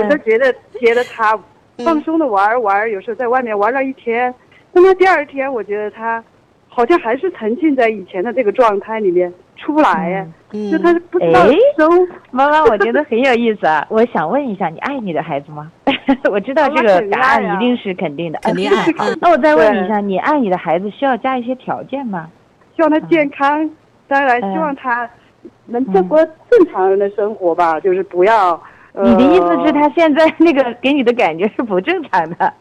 我就觉得觉得他放松的玩儿玩儿，有时候在外面玩了一天，那么第二天我觉得他好像还是沉浸在以前的这个状态里面出不来呀，就他不知道哎妈妈，我觉得很有意思啊！我想问一下，你爱你的孩子吗？我知道这个答案一定是肯定的，肯定爱 那我再问你一下，你爱你的孩子需要加一些条件吗？希望他健康，当然嗯希望他能过过正常人的生活吧，就是不要。呃、你的意思是，他现在那个给你的感觉是不正常的？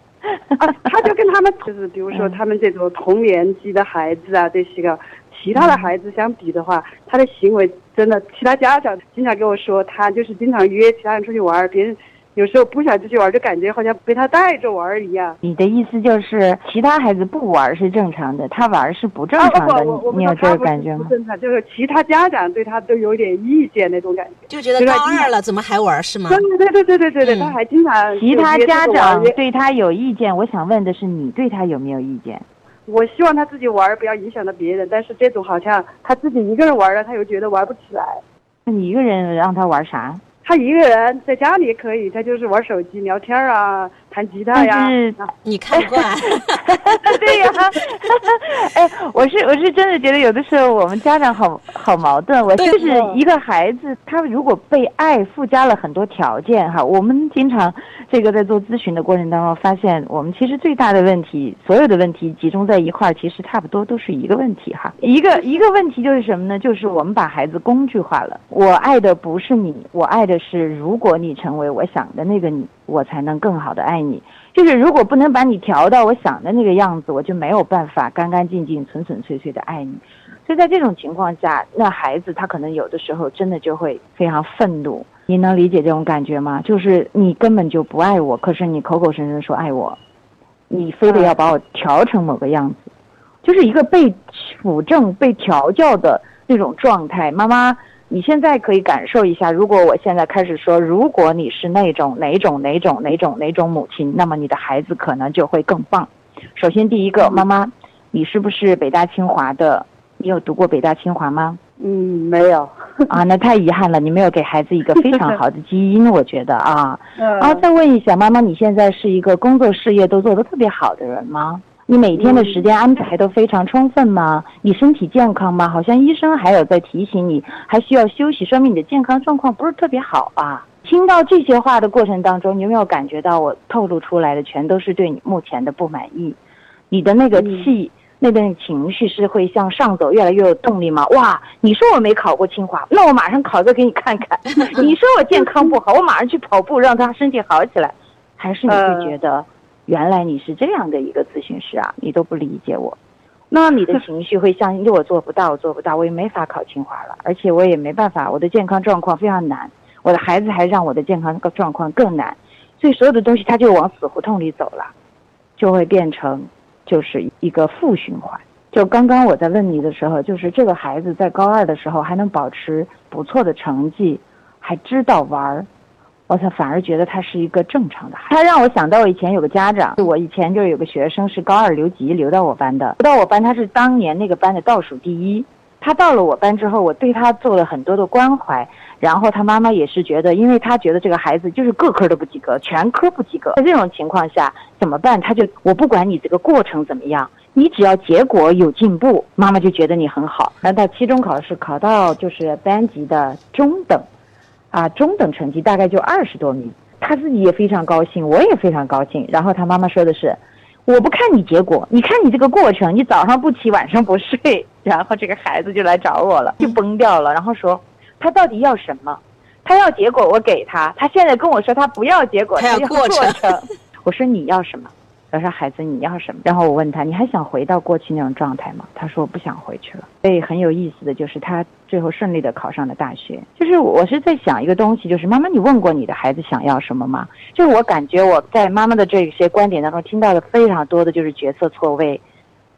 啊，他就跟他们 就是，比如说嗯他们这种同年级的孩子啊，这些个其他的孩子相比的话，他的行为真的，其他家长经常跟我说，他就是经常约其他人出去玩儿，别人有时候不想出去玩，就感觉好像被他带着玩一样。你的意思就是其他孩子不玩是正常的，他玩是不正啊常的，不，我我你你有这个不说他不感觉吗？是不正常，就是其他家长对他都有点意见那种感觉。就觉得高二了怎么还玩是吗？对对对对对对对，嗯他还经常其他家长对他有意见，我想问的是你对他有没有意见？我希望他自己玩，不要影响到别人。但是这种好像他自己一个人玩了，他又觉得玩不起来。那你一个人让他玩啥？他一个人在家里可以，他就是玩手机、聊天啊，弹吉他呀。你看不惯，对呀、哎，我是我是真的觉得有的时候我们家长好好矛盾。我就是一个孩子，他如果被爱附加了很多条件哈，我们经常这个在做咨询的过程当中发现，我们其实最大的问题，所有的问题集中在一块儿，其实差不多都是一个问题哈。一个一个问题就是什么呢？就是我们把孩子工具化了。我爱的不是你，我爱的是如果你成为我想的那个你，我才能更好的爱你。就是如果不能把你调到我想的那个样子，我就没有办法干干净净、纯纯粹粹的爱你。所以在这种情况下，那孩子他可能有的时候真的就会非常愤怒。你能理解这种感觉吗？就是你根本就不爱我，可是你口口声声说爱我，你非得要把我调成某个样子，就是一个被辅正、被调教的那种状态。妈妈，你现在可以感受一下，如果我现在开始说，如果你是那种哪种哪种哪种哪种母亲，那么你的孩子可能就会更棒。首先，第一个，妈妈，你是不是北大清华的？你有读过北大清华吗？嗯，没有。啊，那太遗憾了，你没有给孩子一个非常好的基因，我觉得啊。嗯。然后再问一下，妈妈，你现在是一个工作事业都做得特别好的人吗？你每天的时间安排都非常充分吗？你身体健康吗？好像医生还有在提醒你，还需要休息，说明你的健康状况不是特别好啊。听到这些话的过程当中，你有没有感觉到我透露出来的全都是对你目前的不满意？你的那个气。那个情绪是会向上走，越来越有动力吗？哇！你说我没考过清华，那我马上考个给你看看。你说我健康不好，我马上去跑步，让他身体好起来。还是你会觉得，原来你是这样的一个咨询师啊？你都不理解我，那你的情绪会像，因为我做不到，我做不到，我也没法考清华了，而且我也没办法，我的健康状况非常难，我的孩子还让我的健康状况更难，所以所有的东西他就往死胡同里走了，就会变成。就是一个负循环。就刚刚我在问你的时候，就是这个孩子在高二的时候还能保持不错的成绩，还知道玩儿，我才反而觉得他是一个正常的孩子。他让我想到我以前有个家长，我以前就是有个学生是高二留级留到我班的，留到我班他是当年那个班的倒数第一。他到了我班之后，我对他做了很多的关怀，然后他妈妈也是觉得，因为他觉得这个孩子就是各科都不及格，全科不及格。在这种情况下怎么办？他就我不管你这个过程怎么样，你只要结果有进步，妈妈就觉得你很好。那到期中考试考到就是班级的中等，啊中等成绩大概就二十多名，他自己也非常高兴，我也非常高兴。然后他妈妈说的是。我不看你结果，你看你这个过程，你早上不起，晚上不睡，然后这个孩子就来找我了，就崩掉了，然后说他到底要什么？他要结果，我给他。他现在跟我说他不要结果，他要过程。我说你要什么？我说孩子你要什么？然后我问他你还想回到过去那种状态吗？他说我不想回去了。所以很有意思的就是他最后顺利的考上了大学。就是我是在想一个东西，就是妈妈你问过你的孩子想要什么吗？就是我感觉我在妈妈的这些观点当中听到的非常多的就是角色错位。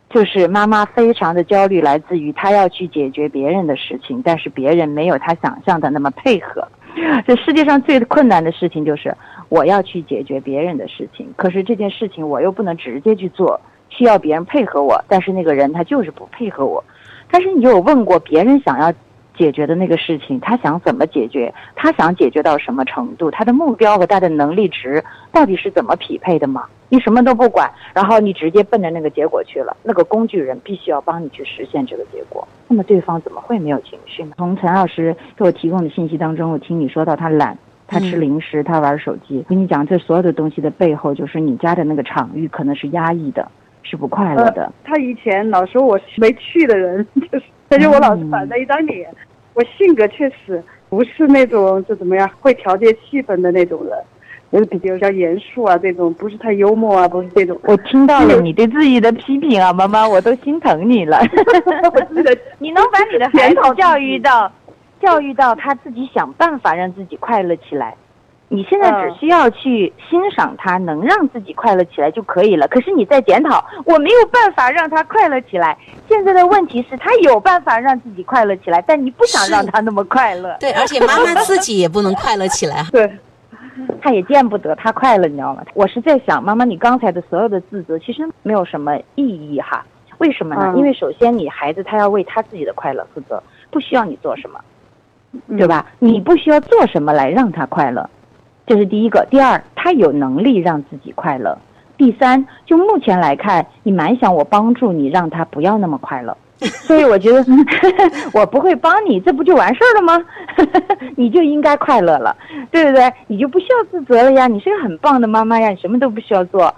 就是妈妈非常的焦虑，来自于她要去解决别人的事情，但是别人没有她想象的那么配合。这世界上最困难的事情就是我要去解决别人的事情，可是这件事情我又不能直接去做，需要别人配合我，但是那个人他就是不配合我。但是你有问过别人想要解决的那个事情，他想怎么解决，他想解决到什么程度，他的目标和他的能力值到底是怎么匹配的吗？你什么都不管，然后你直接奔着那个结果去了，那个工具人必须要帮你去实现这个结果，那么对方怎么会没有情绪呢？从陈老师给我提供的信息当中，我听你说到他懒。他吃零食，他玩手机。跟你讲，这所有的东西的背后，就是你家的那个场域可能是压抑的，是不快乐的。他以前老说我没趣的人，就是他就我老是板着一张脸。我性格确实不是那种就怎么样会调节气氛的那种人，就是比较比较严肃啊，这种不是太幽默啊，不是这种。我听到了你对自己的批评啊，妈妈，我都心疼你了。你能把你的孩子教育到？教育到他自己想办法让自己快乐起来，你现在只需要去欣赏他能让自己快乐起来就可以了。可是你在检讨，我没有办法让他快乐起来。现在的问题是，他有办法让自己快乐起来，但你不想让他那么快乐。对，而且妈妈自己也不能快乐起来。对，他也见不得他快乐，你知道吗？我是在想，妈妈，你刚才的所有的自责其实没有什么意义哈。为什么呢？因为首先，你孩子他要为他自己的快乐负责，不需要你做什么。对吧？你不需要做什么来让他快乐，这是第一个。第二，他有能力让自己快乐。第三，就目前来看，你蛮想我帮助你，让他不要那么快乐。所以我觉得 我不会帮你，这不就完事儿了吗？你就应该快乐了，对不对？你就不需要自责了呀。你是个很棒的妈妈呀，你什么都不需要做。